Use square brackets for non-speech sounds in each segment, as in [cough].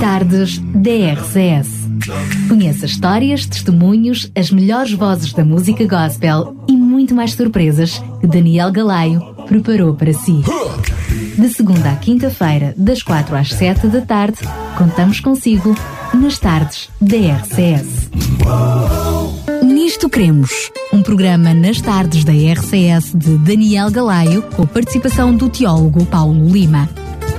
Tardes DRCS. Conheça histórias, testemunhos, as melhores vozes da música gospel e muito mais surpresas que Daniel Galaio preparou para si. De segunda à quinta-feira, das quatro às sete da tarde, contamos consigo nas tardes DRCS. Nisto Cremos, um programa nas tardes da RCS de Daniel Galaio, com participação do teólogo Paulo Lima.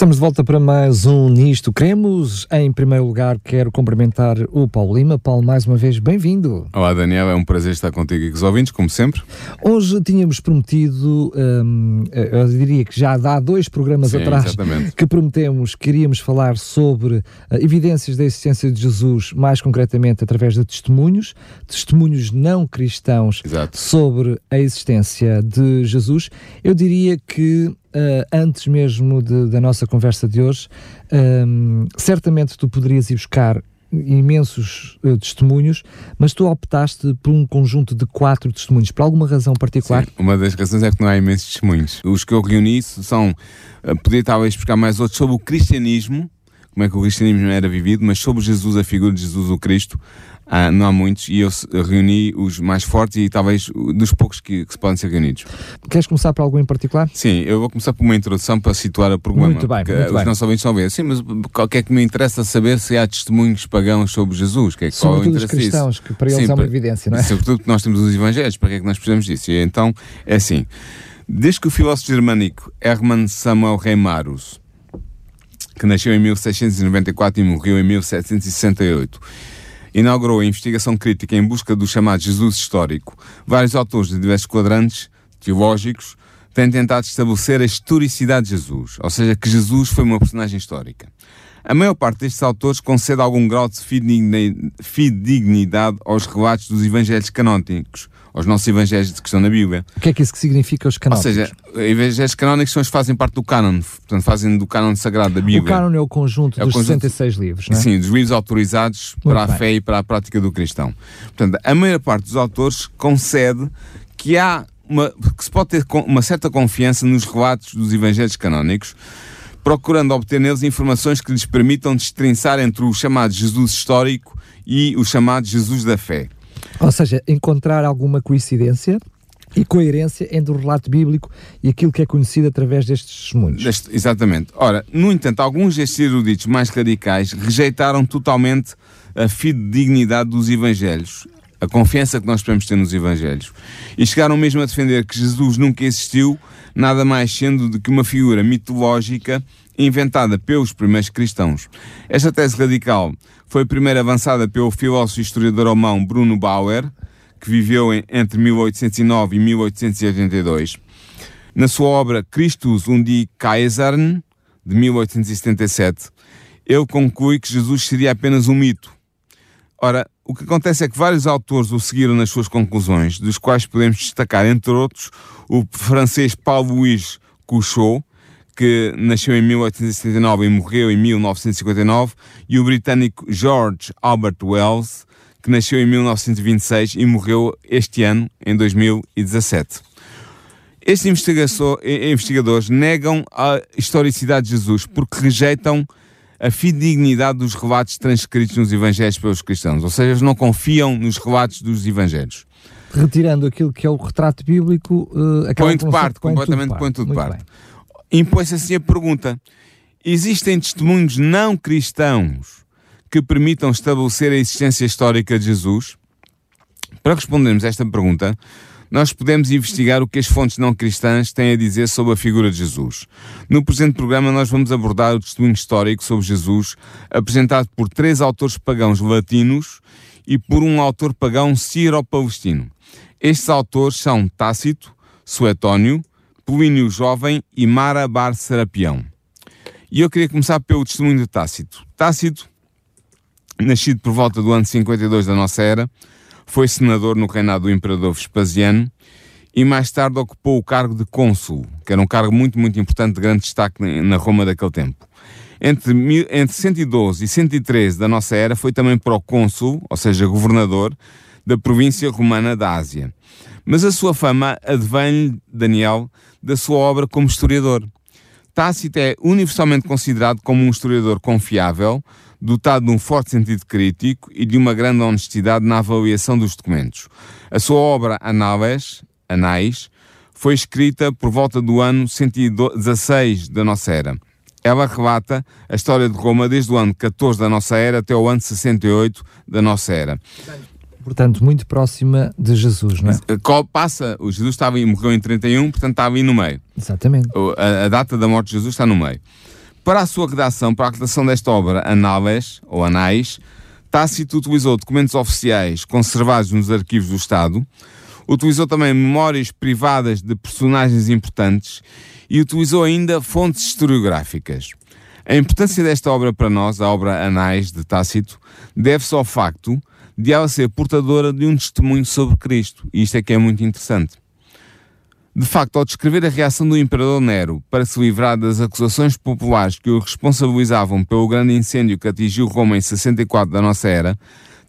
Estamos de volta para mais um Nisto Cremos. Em primeiro lugar, quero cumprimentar o Paulo Lima. Paulo, mais uma vez, bem-vindo. Olá, Daniel. É um prazer estar contigo e com os ouvintes, como sempre. Hoje tínhamos prometido, hum, eu diria que já há dois programas Sim, atrás, exatamente. que prometemos que iríamos falar sobre uh, evidências da existência de Jesus, mais concretamente através de testemunhos, testemunhos não cristãos Exato. sobre a existência de Jesus. Eu diria que Uh, antes mesmo de, da nossa conversa de hoje, um, certamente tu poderias ir buscar imensos uh, testemunhos, mas tu optaste por um conjunto de quatro testemunhos, por alguma razão particular? Sim, uma das razões é que não há imensos testemunhos. Os que eu reuni são, uh, podia talvez buscar mais outros sobre o cristianismo, como é que o cristianismo era vivido, mas sobre Jesus, a figura de Jesus, o Cristo, ah, não há muitos, e eu reuni os mais fortes e talvez dos poucos que, que se podem ser reunidos. Queres começar por algum em particular? Sim, eu vou começar por uma introdução para situar o programa. Muito bem, muito os bem. nossos ouvintes vão ver. Sim, mas o que é que me interessa saber se há testemunhos pagãos sobre Jesus? Que é, qual é o Sobretudo os interesse disso? cristãos, que para eles Sim, é uma evidência, não é? Sobretudo porque nós temos os evangelhos, para que é que nós precisamos disso? E então, é assim, desde que o filósofo germânico Hermann Samuel Reimarus, que nasceu em 1694 e morreu em 1768, inaugurou a investigação crítica em busca do chamado Jesus histórico, vários autores de diversos quadrantes teológicos têm tentado estabelecer a historicidade de Jesus, ou seja, que Jesus foi uma personagem histórica. A maior parte destes autores concede algum grau de fidedigni- fidedignidade aos relatos dos evangelhos canónicos, aos nossos evangelhos que estão na Bíblia. O que é que isso que significa os Ou canónicos? seja, evangelhos canónicos são os que fazem parte do cânon, portanto fazem do cânon sagrado da Bíblia. o cânon é o conjunto É o dos conjunto- 66 livros, não é? Sim, dos livros autorizados Muito para a bem. fé e para a prática do cristão. Portanto, a maior parte dos autores concede que há uma, que se pode ter uma certa confiança nos relatos dos evangelhos canónicos, procurando obter neles informações que lhes permitam destrinçar entre o chamado Jesus histórico e o chamado Jesus da fé. Ou seja, encontrar alguma coincidência e coerência entre o relato bíblico e aquilo que é conhecido através destes testemunhos. Exatamente. Ora, no entanto, alguns destes eruditos mais radicais rejeitaram totalmente a fidedignidade dos evangelhos, a confiança que nós podemos ter nos evangelhos, e chegaram mesmo a defender que Jesus nunca existiu, nada mais sendo do que uma figura mitológica inventada pelos primeiros cristãos. Esta tese radical foi primeiro avançada pelo filósofo e historiador alemão Bruno Bauer, que viveu entre 1809 e 1882. Na sua obra Christus und die Kaisern, de 1877, ele conclui que Jesus seria apenas um mito. Ora, o que acontece é que vários autores o seguiram nas suas conclusões, dos quais podemos destacar, entre outros, o francês Paul-Louis Couchot, que nasceu em 1879 e morreu em 1959, e o britânico George Albert Wells, que nasceu em 1926 e morreu este ano, em 2017. Estes investigadores negam a historicidade de Jesus porque rejeitam a fidedignidade dos relatos transcritos nos Evangelhos pelos cristãos, ou seja, eles não confiam nos relatos dos Evangelhos. Retirando aquilo que é o retrato bíblico, uh, Põe de parte, completamente põe tudo de parte. Impõe-se assim a pergunta: existem testemunhos não cristãos que permitam estabelecer a existência histórica de Jesus? Para respondermos esta pergunta, nós podemos investigar o que as fontes não cristãs têm a dizer sobre a figura de Jesus. No presente programa, nós vamos abordar o testemunho histórico sobre Jesus, apresentado por três autores pagãos latinos e por um autor pagão sírio-palestino. Estes autores são Tácito, Suetónio, Plínio Jovem e Mara Bar Serapião. E eu queria começar pelo testemunho de Tácito. Tácito, nascido por volta do ano 52 da nossa era, foi senador no reinado do imperador Vespasiano e mais tarde ocupou o cargo de cônsul, que era um cargo muito, muito importante, de grande destaque na Roma daquele tempo. Entre, entre 112 e 113 da nossa era foi também procônsul, ou seja, governador, da província romana da Ásia. Mas a sua fama advém, Daniel, da sua obra como historiador. Tácito é universalmente considerado como um historiador confiável, dotado de um forte sentido crítico e de uma grande honestidade na avaliação dos documentos. A sua obra Anales, Anais, foi escrita por volta do ano 116 da nossa era. Ela relata a história de Roma desde o ano 14 da nossa era até o ano 68 da nossa era. Portanto, muito próxima de Jesus, não é? Passa, o Jesus estava e morreu em 31, portanto estava aí no meio. Exatamente. A, a, data da morte de Jesus está no meio. Para a sua redação, para a redação desta obra, Anales, ou Anais, Tácito utilizou documentos oficiais conservados nos arquivos do Estado, utilizou também memórias privadas de personagens importantes e utilizou ainda fontes historiográficas. A importância desta obra para nós, a obra Anais de Tácito, deve-se ao facto de ela ser portadora de um testemunho sobre Cristo. E isto é que é muito interessante. De facto, ao descrever a reação do imperador Nero para se livrar das acusações populares que o responsabilizavam pelo grande incêndio que atingiu Roma em 64 da nossa era,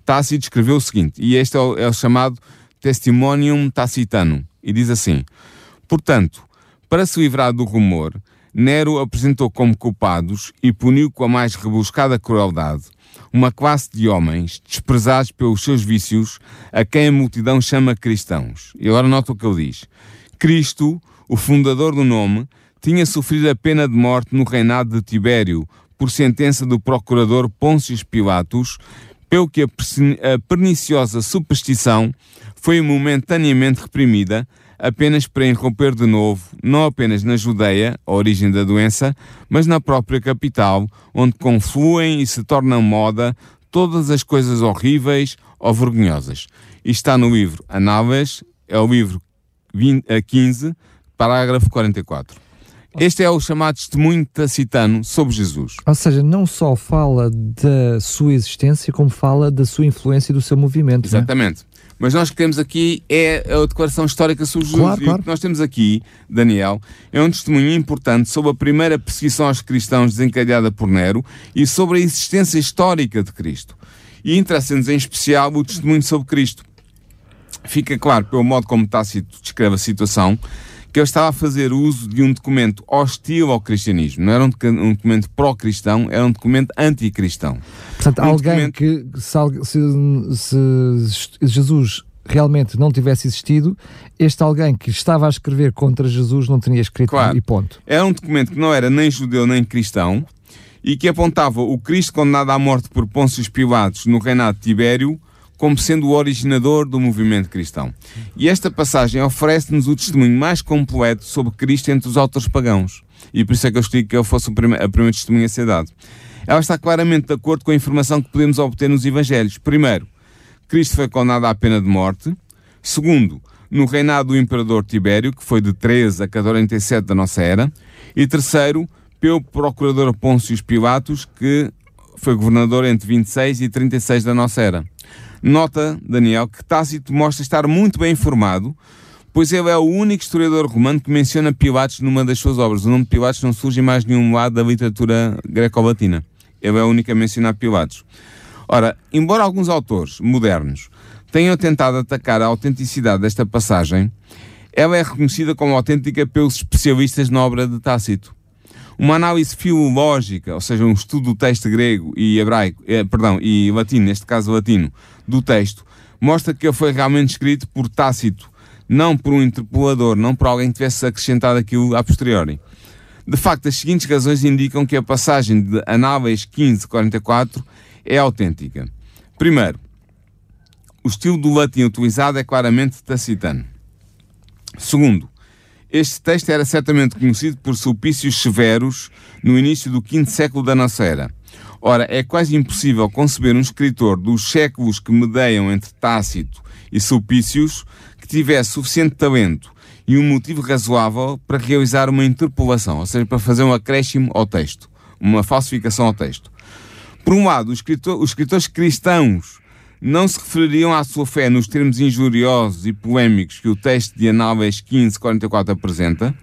Tácito escreveu o seguinte, e este é o, é o chamado Testimonium Tacitanum, e diz assim: Portanto, para se livrar do rumor, Nero apresentou como culpados e puniu com a mais rebuscada crueldade uma classe de homens desprezados pelos seus vícios, a quem a multidão chama cristãos. E agora nota o que ele diz. Cristo, o fundador do nome, tinha sofrido a pena de morte no reinado de Tibério, por sentença do procurador Pôncio Pilatos, pelo que a perniciosa superstição foi momentaneamente reprimida, apenas para irromper de novo, não apenas na Judeia, a origem da doença, mas na própria capital, onde confluem e se tornam moda todas as coisas horríveis ou vergonhosas. Isto está no livro Anáveis, é o livro 20, 15, parágrafo 44. Este é o chamado testemunho tacitano sobre Jesus. Ou seja, não só fala da sua existência, como fala da sua influência e do seu movimento. É? Exatamente. Mas nós que temos aqui é a declaração histórica sobre Jesus. Claro, claro. E o que nós temos aqui, Daniel, é um testemunho importante sobre a primeira perseguição aos cristãos desencadeada por Nero e sobre a existência histórica de Cristo. E interessa-nos em especial o testemunho sobre Cristo. Fica claro, pelo modo como Tácito descreve a situação, que ele estava a fazer uso de um documento hostil ao cristianismo. Não era um, documento pró-cristão, era um documento anticristão. Portanto, um alguém documento... que, se, se, se Jesus realmente não tivesse existido, este alguém que estava a escrever contra Jesus não teria escrito claro. e ponto. Era um documento que não era nem judeu nem cristão e que apontava o Cristo condenado à morte por Pôncio Pilatos no reinado de Tibério como sendo o originador do movimento cristão. E esta passagem oferece-nos o testemunho mais completo sobre Cristo entre os autores pagãos. E por isso é que eu escolhi que ele fosse a primeira testemunha a ser dado. Ela está claramente de acordo com a informação que podemos obter nos Evangelhos. Primeiro, Cristo foi condenado à pena de morte. Segundo, no reinado do imperador Tibério, que foi de 13 a 47 da nossa era. E terceiro, pelo procurador Pôncio Pilatos, que foi governador entre 26 e 36 da nossa era. Nota, Daniel, que Tácito mostra estar muito bem informado, pois ele é o único historiador romano que menciona Pilatos numa das suas obras. O nome de Pilatos não surge em mais nenhum lado da literatura greco-latina. Ele é o único a mencionar Pilatos. Ora, embora alguns autores modernos tenham tentado atacar a autenticidade desta passagem, ela é reconhecida como autêntica pelos especialistas na obra de Tácito. Uma análise filológica, ou seja, um estudo do texto grego e hebraico, eh, perdão, e latino, neste caso latino, do texto, mostra que ele foi realmente escrito por Tácito, não por um interpolador, não por alguém que tivesse acrescentado aquilo a posteriori. De facto, as seguintes razões indicam que a passagem de Anáveis 1544 é autêntica. Primeiro, o estilo do latim utilizado é claramente tacitano. Segundo, este texto era certamente conhecido por sulpícios severos no início do quinto século da nossa era. Ora, é quase impossível conceber um escritor dos séculos que medeiam entre Tácito e Sulpícios que tivesse suficiente talento e um motivo razoável para realizar uma interpolação, ou seja, para fazer um acréscimo ao texto, uma falsificação ao texto. Por um lado, os, escritor, os escritores cristãos não se refeririam à sua fé nos termos injuriosos e polémicos que o texto de Anáveis 1544 apresenta.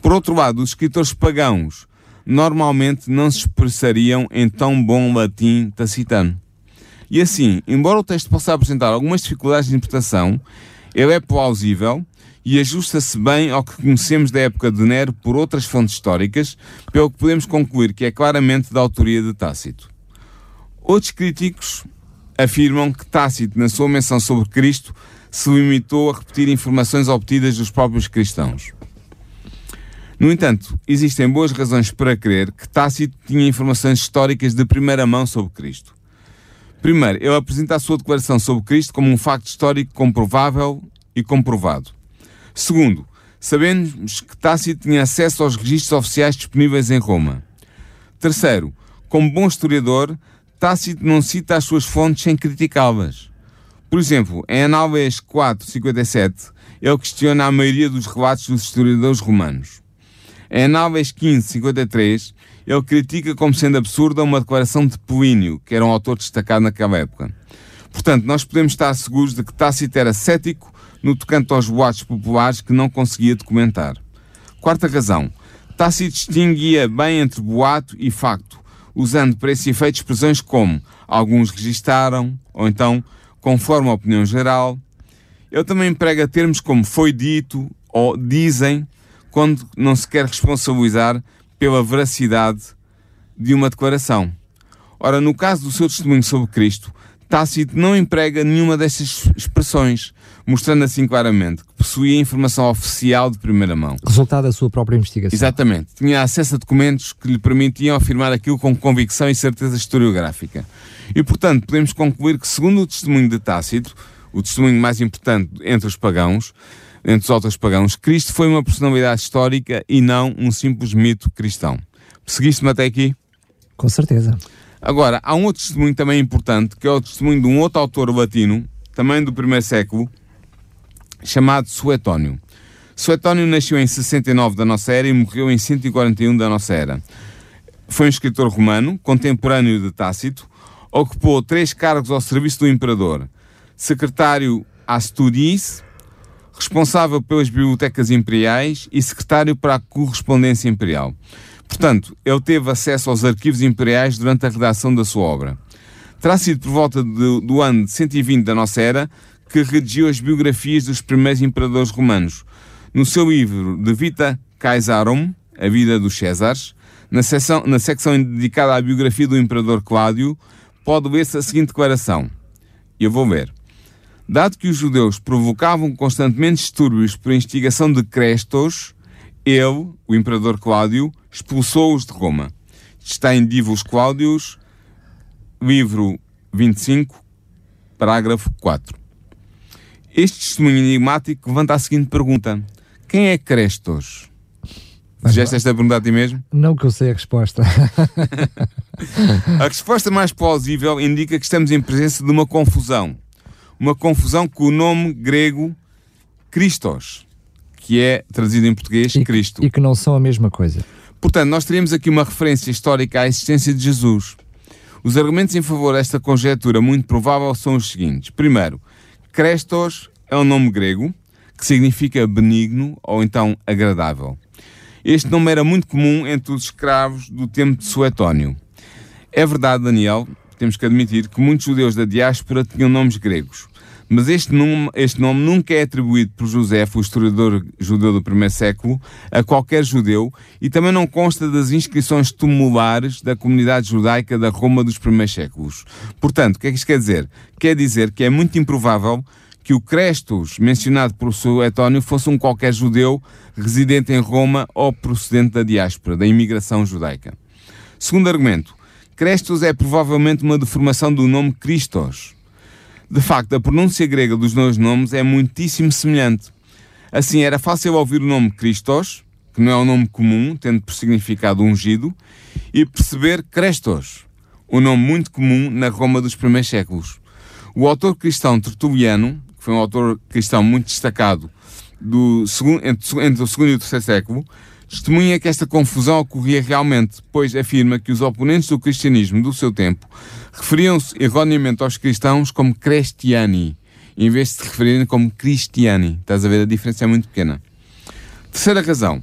Por outro lado, os escritores pagãos normalmente não se expressariam em tão bom latim tacitano. E assim, embora o texto possa apresentar algumas dificuldades de interpretação, ele é plausível e ajusta-se bem ao que conhecemos da época de Nero por outras fontes históricas, pelo que podemos concluir que é claramente da autoria de Tácito. Outros críticos afirmam que Tácito, na sua menção sobre Cristo, se limitou a repetir informações obtidas dos próprios cristãos. No entanto, existem boas razões para crer que Tácito tinha informações históricas de primeira mão sobre Cristo. Primeiro, ele apresenta a sua declaração sobre Cristo como um facto histórico comprovável e comprovado. Segundo, sabemos que Tácito tinha acesso aos registros oficiais disponíveis em Roma. Terceiro, como bom historiador, Tácito não cita as suas fontes sem criticá-las. Por exemplo, em Análias 4.57, ele questiona a maioria dos relatos dos historiadores romanos. Em Análias 15.53, ele critica como sendo absurda uma declaração de Polínio, que era um autor destacado naquela época. Portanto, nós podemos estar seguros de que Tácito era cético no tocante aos boatos populares que não conseguia documentar. Quarta razão. Tácito distinguia bem entre boato e facto, usando para esse efeito expressões como alguns registaram, ou então conforme a opinião geral. Ele também emprega termos como foi dito ou dizem, quando não se quer responsabilizar pela veracidade de uma declaração. Ora, no caso do seu testemunho sobre Cristo, Tácito não emprega nenhuma destas expressões, mostrando assim claramente que possuía informação oficial de primeira mão. Resultado da sua própria investigação. Exatamente. Tinha acesso a documentos que lhe permitiam afirmar aquilo com convicção e certeza historiográfica. E, portanto, podemos concluir que, segundo o testemunho de Tácito, o testemunho mais importante entre os pagãos, entre os outros pagãos, Cristo foi uma personalidade histórica e não um simples mito cristão. Seguiste-me até aqui? Com certeza. Agora, há um outro testemunho também importante, que é o testemunho de um outro autor latino, também do primeiro século, chamado Suetónio. Suetónio nasceu em 69 da nossa era e morreu em 141 da nossa era. Foi um escritor romano, contemporâneo de Tácito, ocupou três cargos ao serviço do imperador: secretário Astudis, responsável pelas bibliotecas imperiais e secretário para a correspondência imperial. Portanto, ele teve acesso aos arquivos imperiais durante a redação da sua obra. Terá sido por volta de, do ano de 120 da nossa era que redigiu as biografias dos primeiros imperadores romanos. No seu livro De Vita Caesarum, A Vida dos Césares, na, seção, na secção dedicada à biografia do imperador Cláudio, pode ler-se a seguinte declaração. Eu vou ver. Dado que os judeus provocavam constantemente distúrbios por instigação de Crestos, ele, o imperador Cláudio, expulsou-os de Roma. Está em Divos Cláudios, livro 25, parágrafo 4. Este testemunho enigmático levanta a seguinte pergunta: Quem é Crestos? Fizeste esta pergunta a ti mesmo? Não que eu sei a resposta. [laughs] a resposta mais plausível indica que estamos em presença de uma confusão. Uma confusão com o nome grego Christos, que é traduzido em português e, Cristo. E que não são a mesma coisa. Portanto, nós teríamos aqui uma referência histórica à existência de Jesus. Os argumentos em favor desta conjectura muito provável são os seguintes. Primeiro, Crestos é um nome grego que significa benigno ou então agradável. Este nome era muito comum entre os escravos do tempo de Suetónio. É verdade, Daniel, temos que admitir que muitos judeus da diáspora tinham nomes gregos. Mas este nome, este nome nunca é atribuído por José, o historiador judeu do primeiro século, a qualquer judeu e também não consta das inscrições tumulares da comunidade judaica da Roma dos primeiros séculos. Portanto, o que é que isto quer dizer? Quer dizer que é muito improvável que o Crestos, mencionado por Suetónio, fosse um qualquer judeu residente em Roma ou procedente da diáspora, da imigração judaica. Segundo argumento, Crestos é provavelmente uma deformação do nome Christos. De facto, a pronúncia grega dos dois nomes é muitíssimo semelhante. Assim, era fácil ouvir o nome Christos, que não é um nome comum, tendo por significado ungido, e perceber Crestos, um nome muito comum na Roma dos primeiros séculos. O autor cristão Tertuliano, que foi um autor cristão muito destacado do entre, entre o segundo e o terceiro século, testemunha que esta confusão ocorria realmente, pois afirma que os oponentes do cristianismo do seu tempo referiam-se erroneamente aos cristãos como Cristiani, em vez de se referirem como Cristiani. Estás a ver? A diferença é muito pequena. Terceira razão.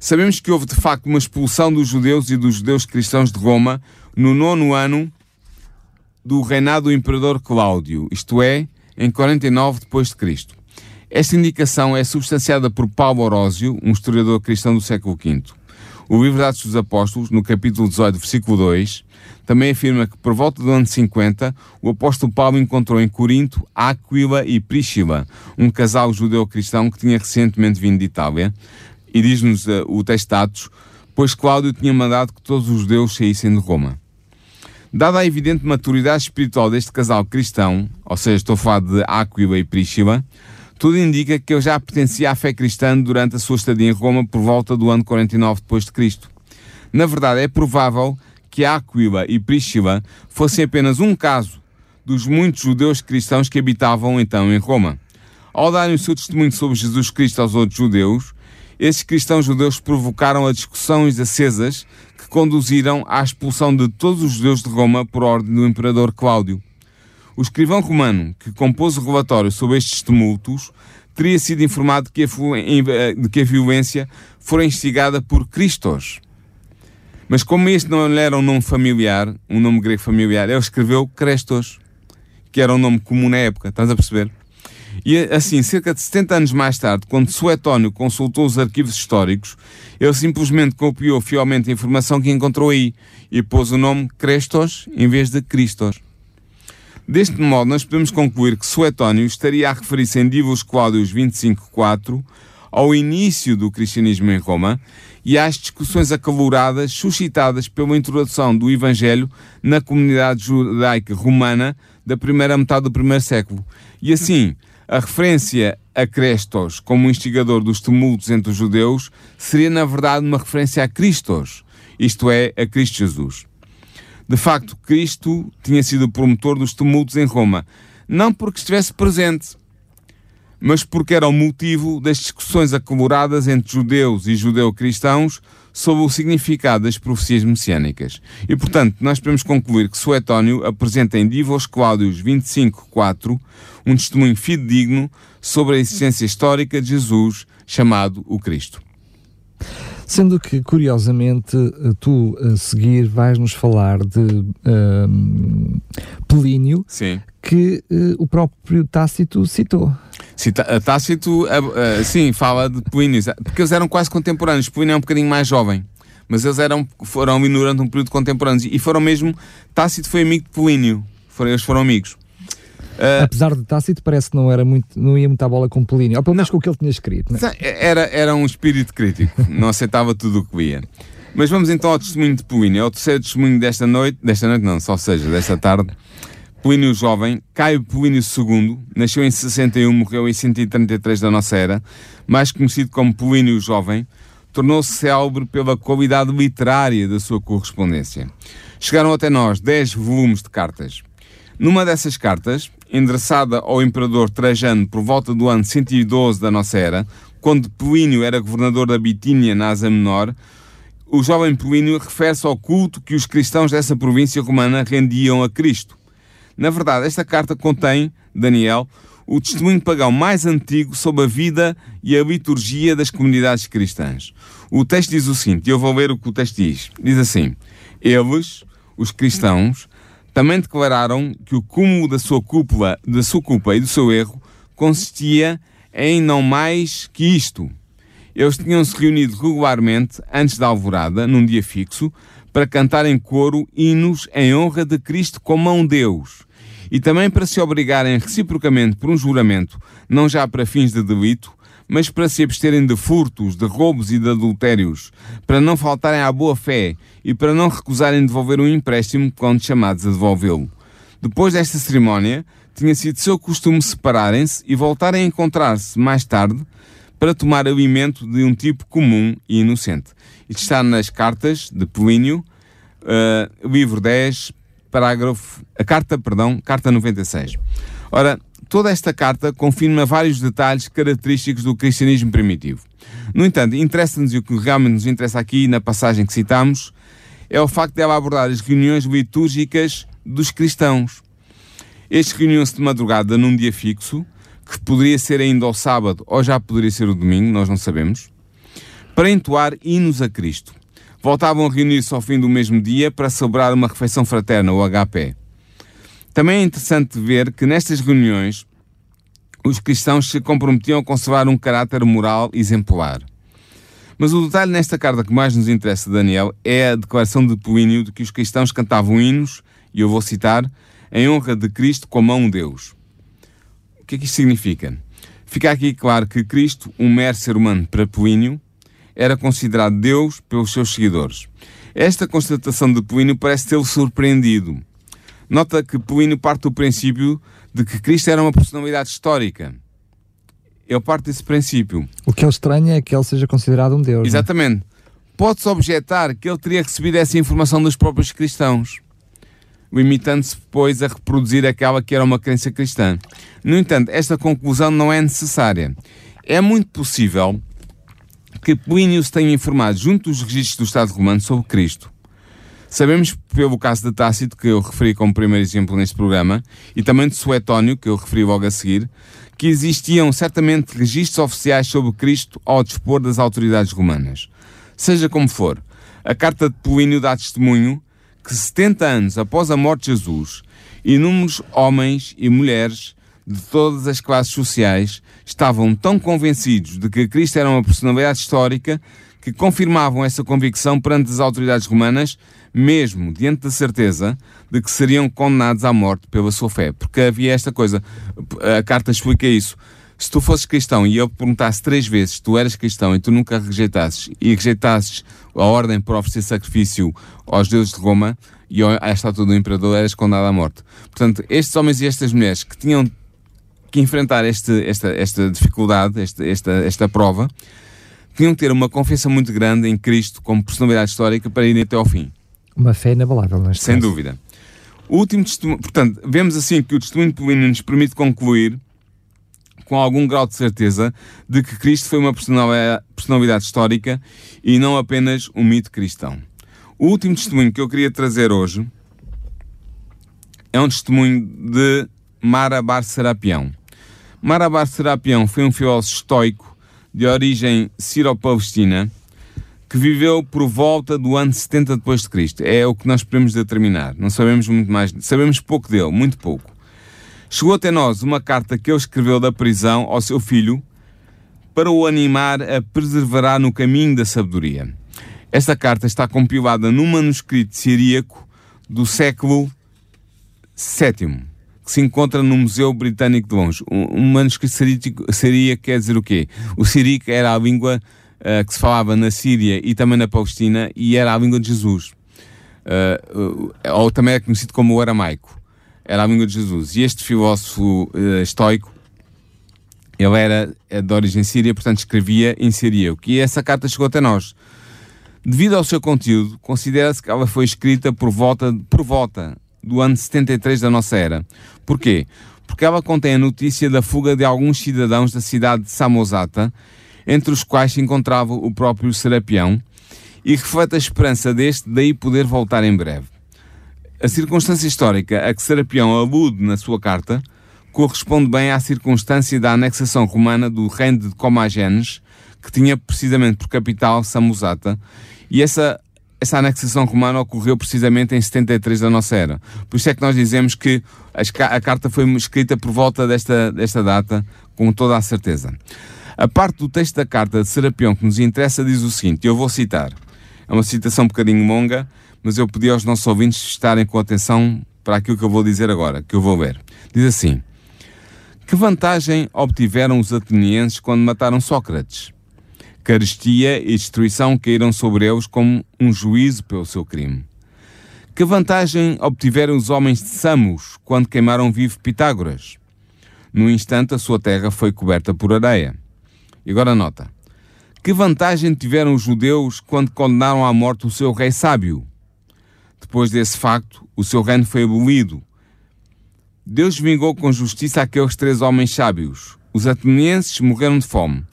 Sabemos que houve de facto uma expulsão dos judeus e dos judeus cristãos de Roma no nono ano do reinado do imperador Cláudio, isto é, em 49 depois de Cristo. Esta indicação é substanciada por Paulo Orósio, um historiador cristão do século V. O livro de Atos dos Apóstolos, no capítulo 18, versículo 2, também afirma que por volta do ano 50, o apóstolo Paulo encontrou em Corinto Aquila e Priscila, um casal judeu-cristão que tinha recentemente vindo de Itália, e diz-nos uh, o texto de Atos, pois Cláudio tinha mandado que todos os judeus saíssem de Roma. Dada a evidente maturidade espiritual deste casal cristão, ou seja, estou a falar de Aquila e Priscila, tudo indica que ele já pertencia à fé cristã durante a sua estadia em Roma por volta do ano 49 depois de Cristo. Na verdade, é provável que Aquila e Priscila fossem apenas um caso dos muitos judeus cristãos que habitavam então em Roma. Ao darem o seu testemunho sobre Jesus Cristo aos outros judeus, esses cristãos judeus provocaram a discussões acesas que conduziram à expulsão de todos os judeus de Roma por ordem do imperador Cláudio. O escrivão romano que compôs o relatório sobre estes tumultos teria sido informado de que a, de que a violência fora instigada por Cristos, mas como este não lhe era um nome familiar, um nome grego familiar, ele escreveu Crestos, que era um nome comum na época, estás a perceber? E assim, cerca de 70 anos mais tarde, quando Suetónio consultou os arquivos históricos, ele simplesmente copiou fielmente a informação que encontrou aí e pôs o nome Crestos em vez de Cristos. Deste modo, nós podemos concluir que Suetónio estaria a referir-se em Divos Cláudios 25.4 ao início do cristianismo em Roma e às discussões acaloradas suscitadas pela introdução do Evangelho na comunidade judaica romana da primeira metade do primeiro século. E assim, a referência a Crestos como instigador dos tumultos entre os judeus seria, na verdade, uma referência a Cristos, isto é, a Cristo Jesus. De facto, Cristo tinha sido promotor dos tumultos em Roma, não porque estivesse presente, mas porque era o motivo das discussões acaloradas entre judeus e judeu-cristãos sobre o significado das profecias messiânicas. E, portanto, nós podemos concluir que Suetónio apresenta em Divos Cláudios 25.4 um testemunho fidedigno sobre a existência histórica de Jesus, chamado o Cristo. Sendo que, curiosamente, tu a seguir vais-nos falar de um, Plínio, Sim. que uh, o próprio Tácito citou. Cita, Tácito, uh, uh, sim, fala de Plínio, porque eles eram quase contemporâneos. Plínio é um bocadinho mais jovem, mas eles eram, foram durante um período contemporâneos e foram mesmo. Tácito foi amigo de Plínio, foram, eles foram amigos. Uh, Apesar de Tácito, parece que não, era muito, não ia muita bola com Plínio, ou pelo menos com o que ele tinha escrito. Né? Era, era um espírito crítico, não aceitava tudo o que via. Mas vamos então ao testemunho de Plínio. É o terceiro testemunho desta noite, desta noite não, só seja, desta tarde. Plínio Jovem, Caio Plínio II, nasceu em 61, morreu em 133 da nossa era, mais conhecido como Plínio Jovem, tornou-se célebre pela qualidade literária da sua correspondência. Chegaram até nós 10 volumes de cartas. Numa dessas cartas, endereçada ao imperador Trajano por volta do ano 112 da nossa era, quando Plínio era governador da Bitínia na Ásia Menor, o jovem Plínio refere-se ao culto que os cristãos dessa província romana rendiam a Cristo. Na verdade, esta carta contém, Daniel, o testemunho pagão mais antigo sobre a vida e a liturgia das comunidades cristãs. O texto diz o seguinte, e eu vou ler o que o texto diz. Diz assim: Eles, os cristãos, também declararam que o cúmulo da sua culpa, da sua culpa e do seu erro consistia em não mais que isto. Eles tinham-se reunido regularmente antes da alvorada, num dia fixo, para cantar em coro hinos em honra de Cristo como a um Deus, e também para se obrigarem reciprocamente por um juramento, não já para fins de delito, mas para se absterem de furtos, de roubos e de adultérios, para não faltarem à boa fé e para não recusarem devolver um empréstimo quando chamados a devolvê-lo. Depois desta cerimónia, tinha sido seu costume separarem-se e voltarem a encontrar-se mais tarde para tomar alimento de um tipo comum e inocente. Isto está nas cartas de Plínio, uh, livro 10, parágrafo, a carta, perdão, carta 96. Ora, toda esta carta confirma vários detalhes característicos do cristianismo primitivo. No entanto, interessa-nos e o que realmente nos interessa aqui na passagem que citamos é o facto de ela abordar as reuniões litúrgicas dos cristãos. Estes reuniam-se de madrugada num dia fixo, que poderia ser ainda o sábado ou já poderia ser o domingo, nós não sabemos, para entoar hinos a Cristo. Voltavam a reunir-se ao fim do mesmo dia para celebrar uma refeição fraterna, o HP. Também é interessante ver que nestas reuniões os cristãos se comprometiam a conservar um caráter moral exemplar. Mas o detalhe nesta carta que mais nos interessa, Daniel, é a declaração de Plínio de que os cristãos cantavam hinos, e eu vou citar, em honra de Cristo como a um Deus. O que é que isto significa? Fica aqui claro que Cristo, um mero ser humano para Plínio, era considerado Deus pelos seus seguidores. Esta constatação de Plínio parece tê-lo surpreendido. Nota que Plínio parte do princípio de que Cristo era uma personalidade histórica. Ele parte desse princípio. O que é estranho é que ele seja considerado um Deus. É? Exatamente. Pode-se objetar que ele teria recebido essa informação dos próprios cristãos, limitando-se, pois, a reproduzir aquela que era uma crença cristã. No entanto, esta conclusão não é necessária. É muito possível que Plínio se tenha informado junto dos registros do Estado Romano sobre Cristo. Sabemos pelo caso de Tácito, que eu referi como primeiro exemplo neste programa, e também de Suetónio, que eu referi logo a seguir, que existiam certamente registros oficiais sobre Cristo ao dispor das autoridades romanas. Seja como for, a carta de Plínio dá testemunho que 70 anos após a morte de Jesus, inúmeros homens e mulheres de todas as classes sociais estavam tão convencidos de que Cristo era uma personalidade histórica que confirmavam essa convicção perante as autoridades romanas, mesmo diante da certeza de que seriam condenados à morte pela sua fé. Porque havia esta coisa, a carta explica isso. Se tu fosses cristão e eu perguntasse três vezes se tu eras cristão e tu nunca rejeitasses e rejeitasses a ordem para oferecer sacrifício aos deuses de Roma e à estátua do imperador, eras condenado à morte. Portanto, estes homens e estas mulheres que tinham que enfrentar este, esta, esta dificuldade, esta, esta, esta prova, tinham que ter uma confiança muito grande em Cristo como personalidade histórica para irem até ao fim. Uma fé inabalável, neste Sem caso. dúvida. O último testemunho, portanto, vemos assim que o testemunho de Paulino nos permite concluir com algum grau de certeza de que Cristo foi uma personalidade, personalidade histórica e não apenas um mito cristão. O último testemunho que eu queria trazer hoje é um testemunho de Mara Bar Serapião. Mara Bar Serapião foi um filósofo estoico de origem sírio-palestina que viveu por volta do ano 70 depois de Cristo. É o que nós podemos determinar. Não sabemos muito mais, sabemos pouco dele, muito pouco. Chegou até nós uma carta que ele escreveu da prisão ao seu filho para o animar a perseverar no caminho da sabedoria. Esta carta está compilada num manuscrito siríaco do século VII, que se encontra no Museu Britânico de Londres. Um, manuscrito siríaco quer dizer o quê? O siríaco era a língua uh, que se falava na Síria e também na Palestina e era a língua de Jesus. Uh, uh, ou também é conhecido como o aramaico. Era a língua de Jesus. E este filósofo estoico, ele era de origem síria, portanto escrevia em siríaco. E essa carta chegou até nós. Devido ao seu conteúdo, considera-se que ela foi escrita por volta, por volta do ano 73 da nossa era. Porquê? Porque ela contém a notícia da fuga de alguns cidadãos da cidade de Samosata, entre os quais se encontrava o próprio Serapião, e reflete a esperança deste daí poder voltar em breve. A circunstância histórica a que Serapião alude na sua carta corresponde bem à circunstância da anexação romana do reino de Comagenes, que tinha precisamente por capital Samosata, e essa, essa anexação romana ocorreu precisamente em 73 da nossa era. Por isso é que nós dizemos que a, carta foi escrita por volta desta, desta data, com toda a certeza. A parte do texto da carta de Serapião que nos interessa diz o seguinte, eu vou citar. É uma citação um bocadinho longa, mas eu pedi aos nossos ouvintes estarem com atenção para aquilo que eu vou dizer agora, que eu vou ler. Diz assim: Que vantagem obtiveram os atenienses quando mataram Sócrates? Carestia e destruição caíram sobre eles como um juízo pelo seu crime. Que vantagem obtiveram os homens de Samos quando queimaram vivo Pitágoras? No instante, a sua terra foi coberta por areia. E agora nota. Que vantagem tiveram os judeus quando condenaram à morte o seu rei sábio? Depois desse facto, o seu reino foi abolido. Deus vingou com justiça aqueles três homens sábios. Os atenienses morreram de fome.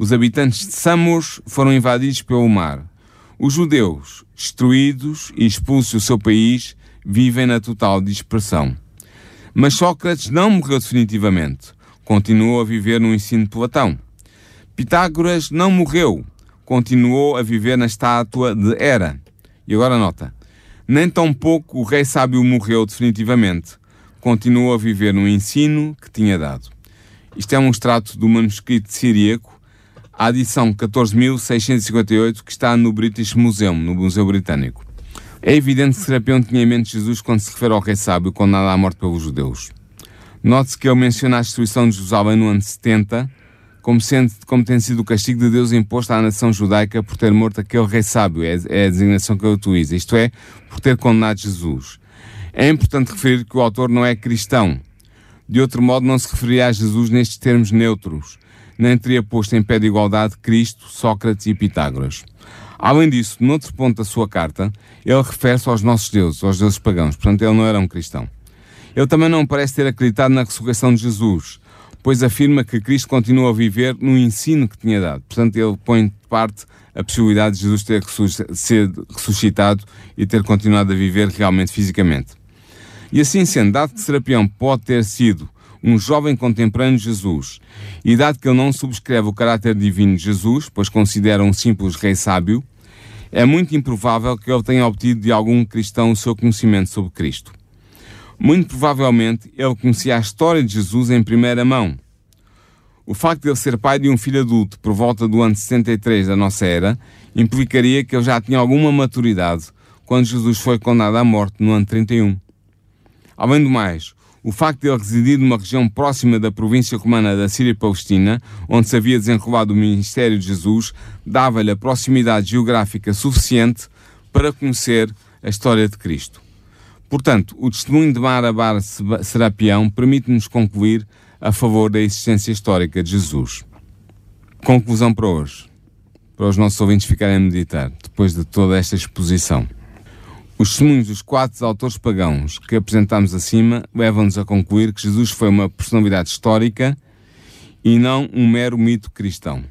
Os habitantes de Samos foram invadidos pelo mar. Os judeus, destruídos e expulsos do seu país, vivem na total dispersão. Mas Sócrates não morreu definitivamente. Continuou a viver no ensino de Platão. Pitágoras não morreu. Continuou a viver na estátua de Hera. E agora nota. Nem tão pouco o rei sábio morreu definitivamente. continuou a viver no ensino que tinha dado. Isto é um extrato do manuscrito siríaco, a edição 14.658, que está no British Museum, no Museu Britânico. É evidente que Serapião tinha em mente Jesus quando se refere ao rei sábio condenado à morte pelos judeus. Note-se que ele menciona a destruição de Jerusalém no ano 70, como, sendo, como tem sido o castigo de Deus imposto à nação judaica por ter morto aquele rei sábio, é, é a designação que ele utiliza, isto é, por ter condenado Jesus. É importante referir que o autor não é cristão. De outro modo, não se referia a Jesus nestes termos neutros, nem teria posto em pé de igualdade Cristo, Sócrates e Pitágoras. Além disso, noutro ponto da sua carta, ele refere-se aos nossos deuses, aos deuses pagãos, portanto ele não era um cristão. Ele também não parece ter acreditado na ressurreição de Jesus, pois afirma que Cristo continua a viver no ensino que tinha dado. Portanto, ele põe de parte a possibilidade de Jesus ter sido ressuscitado e ter continuado a viver realmente fisicamente. E assim sendo, dado que Serapião pode ter sido um jovem contemporâneo de Jesus, e dado que ele não subscreve o caráter divino de Jesus, pois considera um simples rei sábio, é muito improvável que ele tenha obtido de algum cristão o seu conhecimento sobre Cristo. Muito provavelmente ele conhecia a história de Jesus em primeira mão. O facto de ele ser pai de um filho adulto por volta do ano 63 da nossa era implicaria que ele já tinha alguma maturidade quando Jesus foi condenado à morte no ano 31. Além do mais, o facto de ele residir numa região próxima da província romana da Síria Palestina, onde se havia desenrolado o ministério de Jesus, dava-lhe a proximidade geográfica suficiente para conhecer a história de Cristo. Portanto, o testemunho de Marabar Serapião permite-nos concluir a favor da existência histórica de Jesus. Conclusão para hoje, para os nossos ouvintes ficarem a meditar, depois de toda esta exposição. Os testemunhos dos quatro autores pagãos que apresentamos acima levam-nos a concluir que Jesus foi uma personalidade histórica e não um mero mito cristão.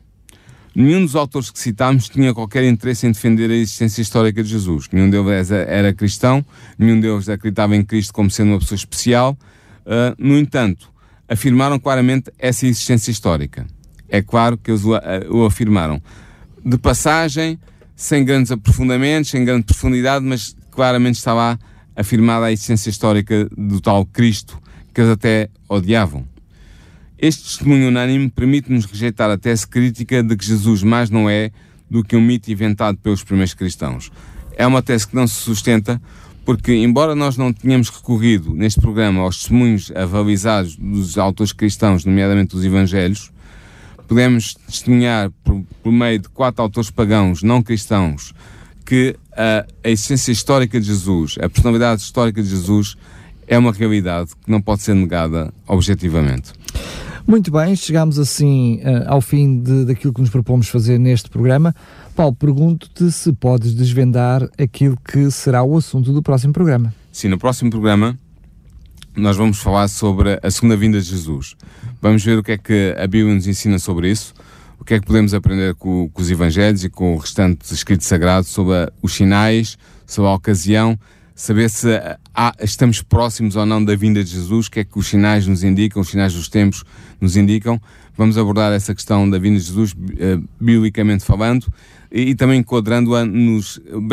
Nenhum dos autores que citámos tinha qualquer interesse em defender a existência histórica de Jesus. Nenhum deles era cristão, nenhum deles acreditava em Cristo como sendo uma pessoa especial. Uh, no entanto, afirmaram claramente essa existência histórica. É claro que eles o, o afirmaram. De passagem, sem grandes aprofundamentos, sem grande profundidade, mas claramente está lá afirmada a existência histórica do tal Cristo, que eles até odiavam. Este testemunho unânime permite-nos rejeitar a tese crítica de que Jesus mais não é do que um mito inventado pelos primeiros cristãos. É uma tese que não se sustenta porque, embora nós não tenhamos recorrido neste programa aos testemunhos avalizados dos autores cristãos, nomeadamente dos Evangelhos, podemos testemunhar por, por meio de quatro autores pagãos não cristãos que a, a essência histórica de Jesus, a personalidade histórica de Jesus, é uma realidade que não pode ser negada objetivamente. Muito bem, chegamos assim uh, ao fim de, daquilo que nos propomos fazer neste programa. Paulo, pergunto-te se podes desvendar aquilo que será o assunto do próximo programa. Sim, no próximo programa nós vamos falar sobre a segunda vinda de Jesus. Vamos ver o que é que a Bíblia nos ensina sobre isso o que é que podemos aprender com, com os Evangelhos e com o restante escrito sagrado sobre os sinais, sobre a ocasião, saber se há, estamos próximos ou não da vinda de Jesus, o que é que os sinais nos indicam, os sinais dos tempos nos indicam. Vamos abordar essa questão da vinda de Jesus, uh, biblicamente falando, e, e também enquadrando-a,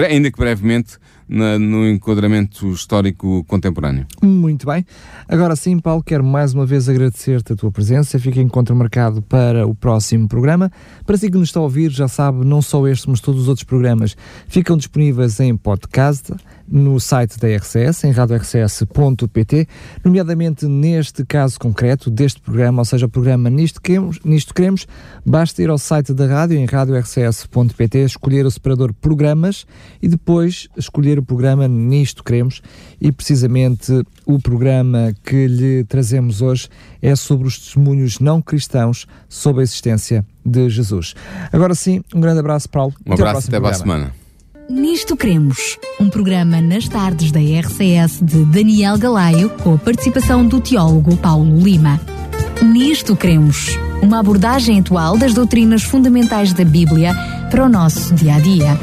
ainda que brevemente, na, no enquadramento histórico contemporâneo. Muito bem. Agora sim, Paulo, quero mais uma vez agradecer-te a tua presença. Fica encontro marcado para o próximo programa. Para si que nos está a ouvir, já sabe, não só este, mas todos os outros programas ficam disponíveis em podcast no site da RCS, em radiorcs.pt, nomeadamente neste caso concreto deste programa, ou seja, o programa Nisto Queremos, Nisto Queremos, basta ir ao site da rádio, em radiorcs.pt, escolher o separador Programas e depois escolher o programa Nisto Queremos e precisamente o programa que lhe trazemos hoje é sobre os testemunhos não cristãos sobre a existência de Jesus. Agora sim, um grande abraço, Paulo. Um abraço até para a semana. Nisto Cremos, um programa nas tardes da RCS de Daniel Galaio, com a participação do teólogo Paulo Lima. Nisto Cremos, uma abordagem atual das doutrinas fundamentais da Bíblia para o nosso dia a dia.